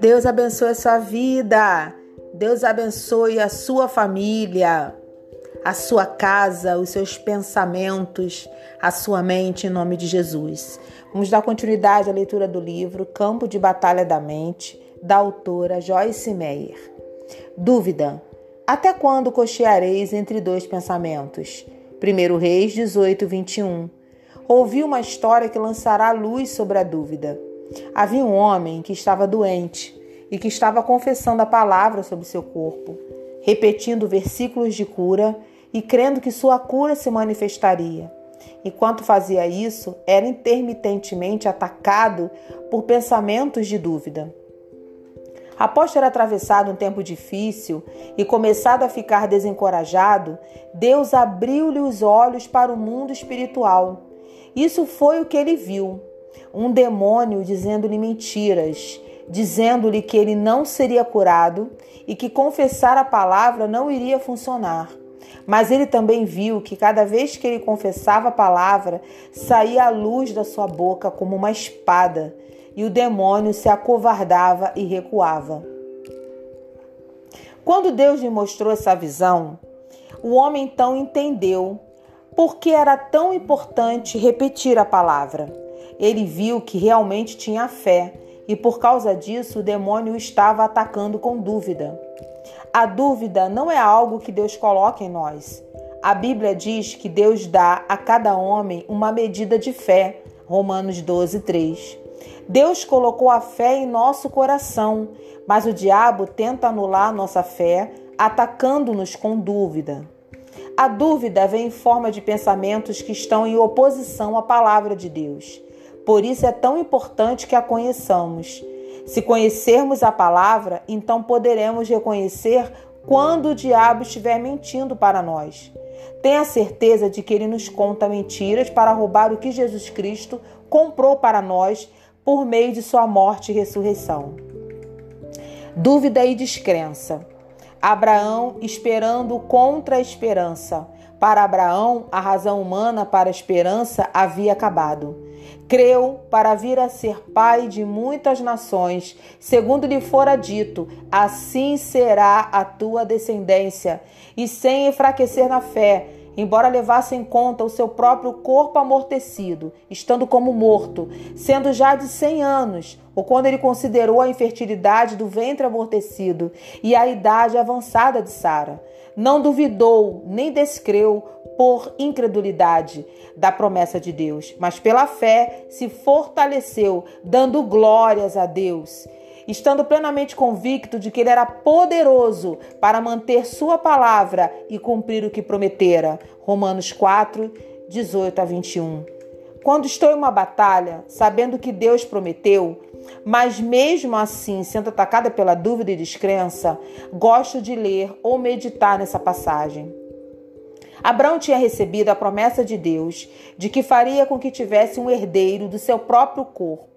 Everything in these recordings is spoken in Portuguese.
Deus abençoe a sua vida. Deus abençoe a sua família, a sua casa, os seus pensamentos, a sua mente, em nome de Jesus. Vamos dar continuidade à leitura do livro Campo de Batalha da Mente, da autora Joyce Meyer. Dúvida: Até quando cocheareis entre dois pensamentos? 1 Reis 18, 21. Ouvi uma história que lançará luz sobre a dúvida. Havia um homem que estava doente e que estava confessando a palavra sobre seu corpo, repetindo versículos de cura e crendo que sua cura se manifestaria. Enquanto fazia isso, era intermitentemente atacado por pensamentos de dúvida. Após ter atravessado um tempo difícil e começado a ficar desencorajado, Deus abriu-lhe os olhos para o mundo espiritual. Isso foi o que ele viu um demônio dizendo-lhe mentiras, dizendo-lhe que ele não seria curado e que confessar a palavra não iria funcionar. Mas ele também viu que cada vez que ele confessava a palavra, saía a luz da sua boca como uma espada, e o demônio se acovardava e recuava. Quando Deus lhe mostrou essa visão, o homem então entendeu por que era tão importante repetir a palavra ele viu que realmente tinha fé e por causa disso o demônio estava atacando com dúvida. A dúvida não é algo que Deus coloca em nós. A Bíblia diz que Deus dá a cada homem uma medida de fé. Romanos 12, 3. Deus colocou a fé em nosso coração, mas o diabo tenta anular nossa fé, atacando-nos com dúvida. A dúvida vem em forma de pensamentos que estão em oposição à palavra de Deus. Por isso é tão importante que a conheçamos. Se conhecermos a palavra, então poderemos reconhecer quando o diabo estiver mentindo para nós. Tenha certeza de que ele nos conta mentiras para roubar o que Jesus Cristo comprou para nós por meio de sua morte e ressurreição. Dúvida e descrença. Abraão esperando contra a esperança. Para Abraão, a razão humana para a esperança havia acabado. Creu para vir a ser pai de muitas nações, segundo lhe fora dito: assim será a tua descendência. E sem enfraquecer na fé, embora levasse em conta o seu próprio corpo amortecido, estando como morto, sendo já de cem anos, ou quando ele considerou a infertilidade do ventre amortecido e a idade avançada de Sara. Não duvidou nem descreu por incredulidade da promessa de Deus, mas pela fé se fortaleceu, dando glórias a Deus estando plenamente convicto de que ele era poderoso para manter sua palavra e cumprir o que prometera. Romanos 4, 18 a 21. Quando estou em uma batalha, sabendo que Deus prometeu, mas mesmo assim sendo atacada pela dúvida e descrença, gosto de ler ou meditar nessa passagem. Abraão tinha recebido a promessa de Deus de que faria com que tivesse um herdeiro do seu próprio corpo.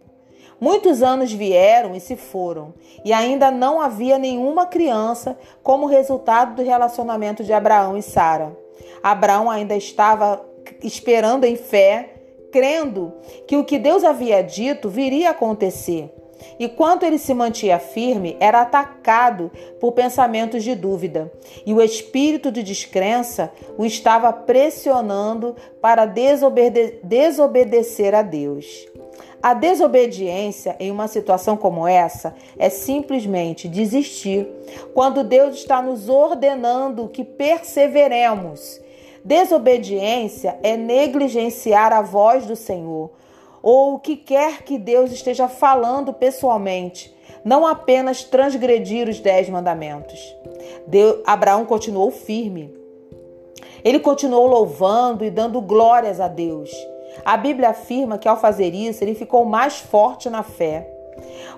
Muitos anos vieram e se foram, e ainda não havia nenhuma criança como resultado do relacionamento de Abraão e Sara. Abraão ainda estava esperando em fé, crendo que o que Deus havia dito viria a acontecer. E quanto ele se mantinha firme, era atacado por pensamentos de dúvida, e o espírito de descrença o estava pressionando para desobede desobedecer a Deus. A desobediência em uma situação como essa é simplesmente desistir, quando Deus está nos ordenando que perseveremos. Desobediência é negligenciar a voz do Senhor, ou o que quer que Deus esteja falando pessoalmente, não apenas transgredir os dez mandamentos. Abraão continuou firme. Ele continuou louvando e dando glórias a Deus. A Bíblia afirma que ao fazer isso, ele ficou mais forte na fé.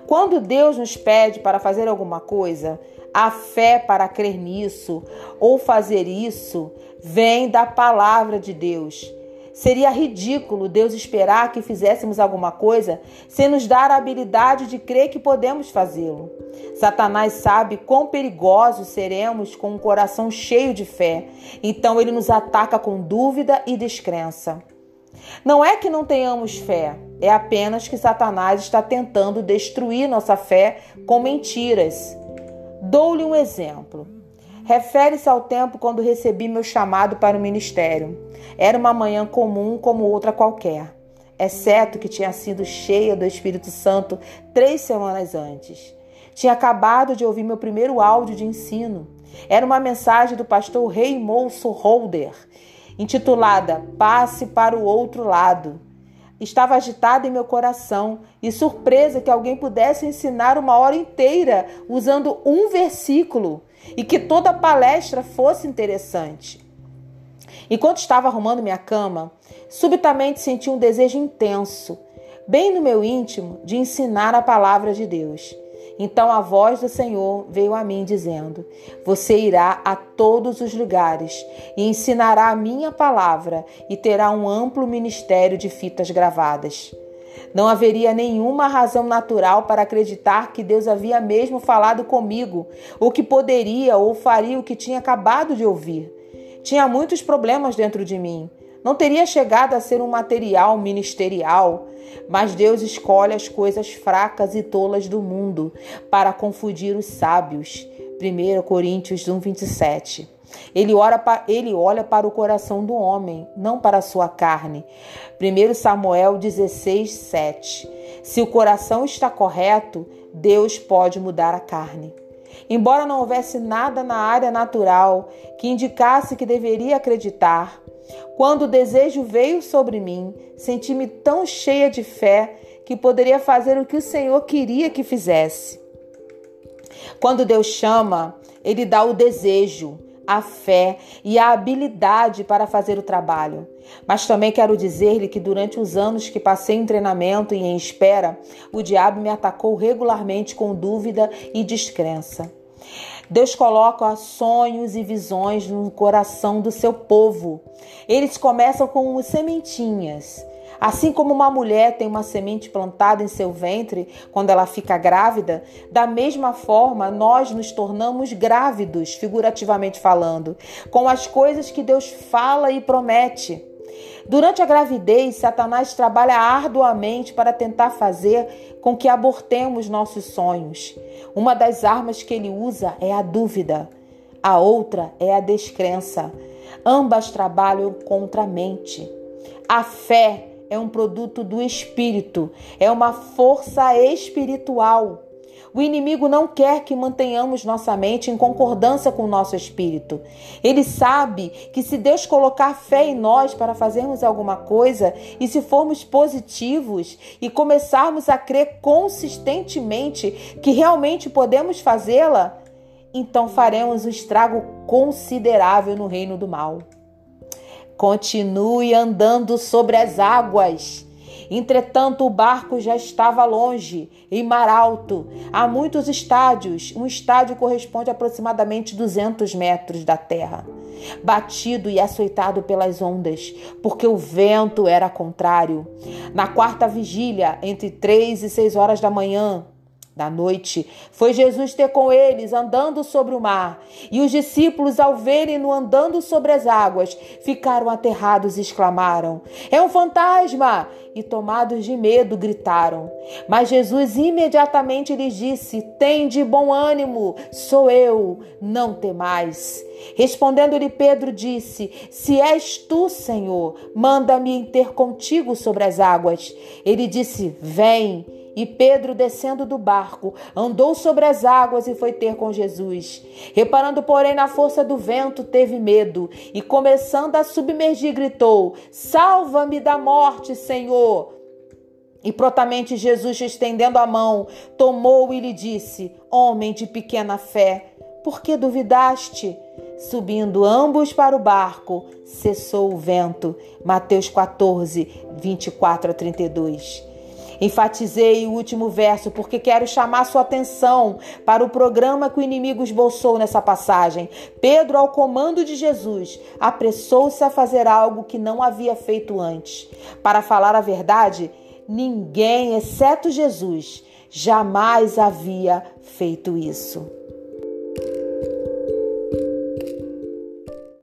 Quando Deus nos pede para fazer alguma coisa, a fé para crer nisso ou fazer isso vem da palavra de Deus. Seria ridículo Deus esperar que fizéssemos alguma coisa sem nos dar a habilidade de crer que podemos fazê-lo. Satanás sabe quão perigosos seremos com um coração cheio de fé, então ele nos ataca com dúvida e descrença. Não é que não tenhamos fé, é apenas que Satanás está tentando destruir nossa fé com mentiras. Dou-lhe um exemplo. Refere-se ao tempo quando recebi meu chamado para o ministério. Era uma manhã comum como outra qualquer, exceto que tinha sido cheia do Espírito Santo três semanas antes. Tinha acabado de ouvir meu primeiro áudio de ensino. Era uma mensagem do pastor Reimolso Holder, intitulada Passe para o Outro Lado. Estava agitada em meu coração e surpresa que alguém pudesse ensinar uma hora inteira usando um versículo e que toda a palestra fosse interessante. Enquanto estava arrumando minha cama, subitamente senti um desejo intenso, bem no meu íntimo, de ensinar a palavra de Deus. Então a voz do Senhor veio a mim, dizendo: Você irá a todos os lugares e ensinará a minha palavra, e terá um amplo ministério de fitas gravadas. Não haveria nenhuma razão natural para acreditar que Deus havia mesmo falado comigo, ou que poderia ou faria o que tinha acabado de ouvir. Tinha muitos problemas dentro de mim. Não teria chegado a ser um material ministerial, mas Deus escolhe as coisas fracas e tolas do mundo para confundir os sábios. 1 Coríntios 1, 27. Ele, ora ele olha para o coração do homem, não para a sua carne. 1 Samuel 16, 7. Se o coração está correto, Deus pode mudar a carne. Embora não houvesse nada na área natural que indicasse que deveria acreditar, quando o desejo veio sobre mim, senti-me tão cheia de fé que poderia fazer o que o Senhor queria que fizesse. Quando Deus chama, Ele dá o desejo, a fé e a habilidade para fazer o trabalho. Mas também quero dizer-lhe que durante os anos que passei em treinamento e em espera, o diabo me atacou regularmente com dúvida e descrença. Deus coloca sonhos e visões no coração do seu povo. Eles começam com sementinhas. Assim como uma mulher tem uma semente plantada em seu ventre quando ela fica grávida, da mesma forma nós nos tornamos grávidos, figurativamente falando, com as coisas que Deus fala e promete. Durante a gravidez, Satanás trabalha arduamente para tentar fazer com que abortemos nossos sonhos. Uma das armas que ele usa é a dúvida, a outra é a descrença. Ambas trabalham contra a mente. A fé é um produto do espírito, é uma força espiritual. O inimigo não quer que mantenhamos nossa mente em concordância com o nosso espírito. Ele sabe que se Deus colocar fé em nós para fazermos alguma coisa e se formos positivos e começarmos a crer consistentemente que realmente podemos fazê-la, então faremos um estrago considerável no reino do mal. Continue andando sobre as águas. Entretanto, o barco já estava longe, em mar alto, a muitos estádios. Um estádio corresponde a aproximadamente 200 metros da terra, batido e açoitado pelas ondas, porque o vento era contrário. Na quarta vigília, entre três e seis horas da manhã, da noite, foi Jesus ter com eles, andando sobre o mar. E os discípulos, ao verem-no andando sobre as águas, ficaram aterrados e exclamaram: É um fantasma! E tomados de medo, gritaram. Mas Jesus imediatamente lhes disse: Tem de bom ânimo, sou eu, não temais. Respondendo-lhe Pedro, disse: Se és tu, Senhor, manda-me ter contigo sobre as águas. Ele disse: Vem. E Pedro, descendo do barco, andou sobre as águas e foi ter com Jesus. Reparando, porém, na força do vento, teve medo e, começando a submergir, gritou: Salva-me da morte, Senhor! E prontamente Jesus, estendendo a mão, tomou e lhe disse: Homem de pequena fé, por que duvidaste? Subindo ambos para o barco, cessou o vento. Mateus 14, 24 a 32. Enfatizei o último verso porque quero chamar sua atenção para o programa que o inimigo esboçou nessa passagem. Pedro, ao comando de Jesus, apressou-se a fazer algo que não havia feito antes. Para falar a verdade, ninguém, exceto Jesus, jamais havia feito isso.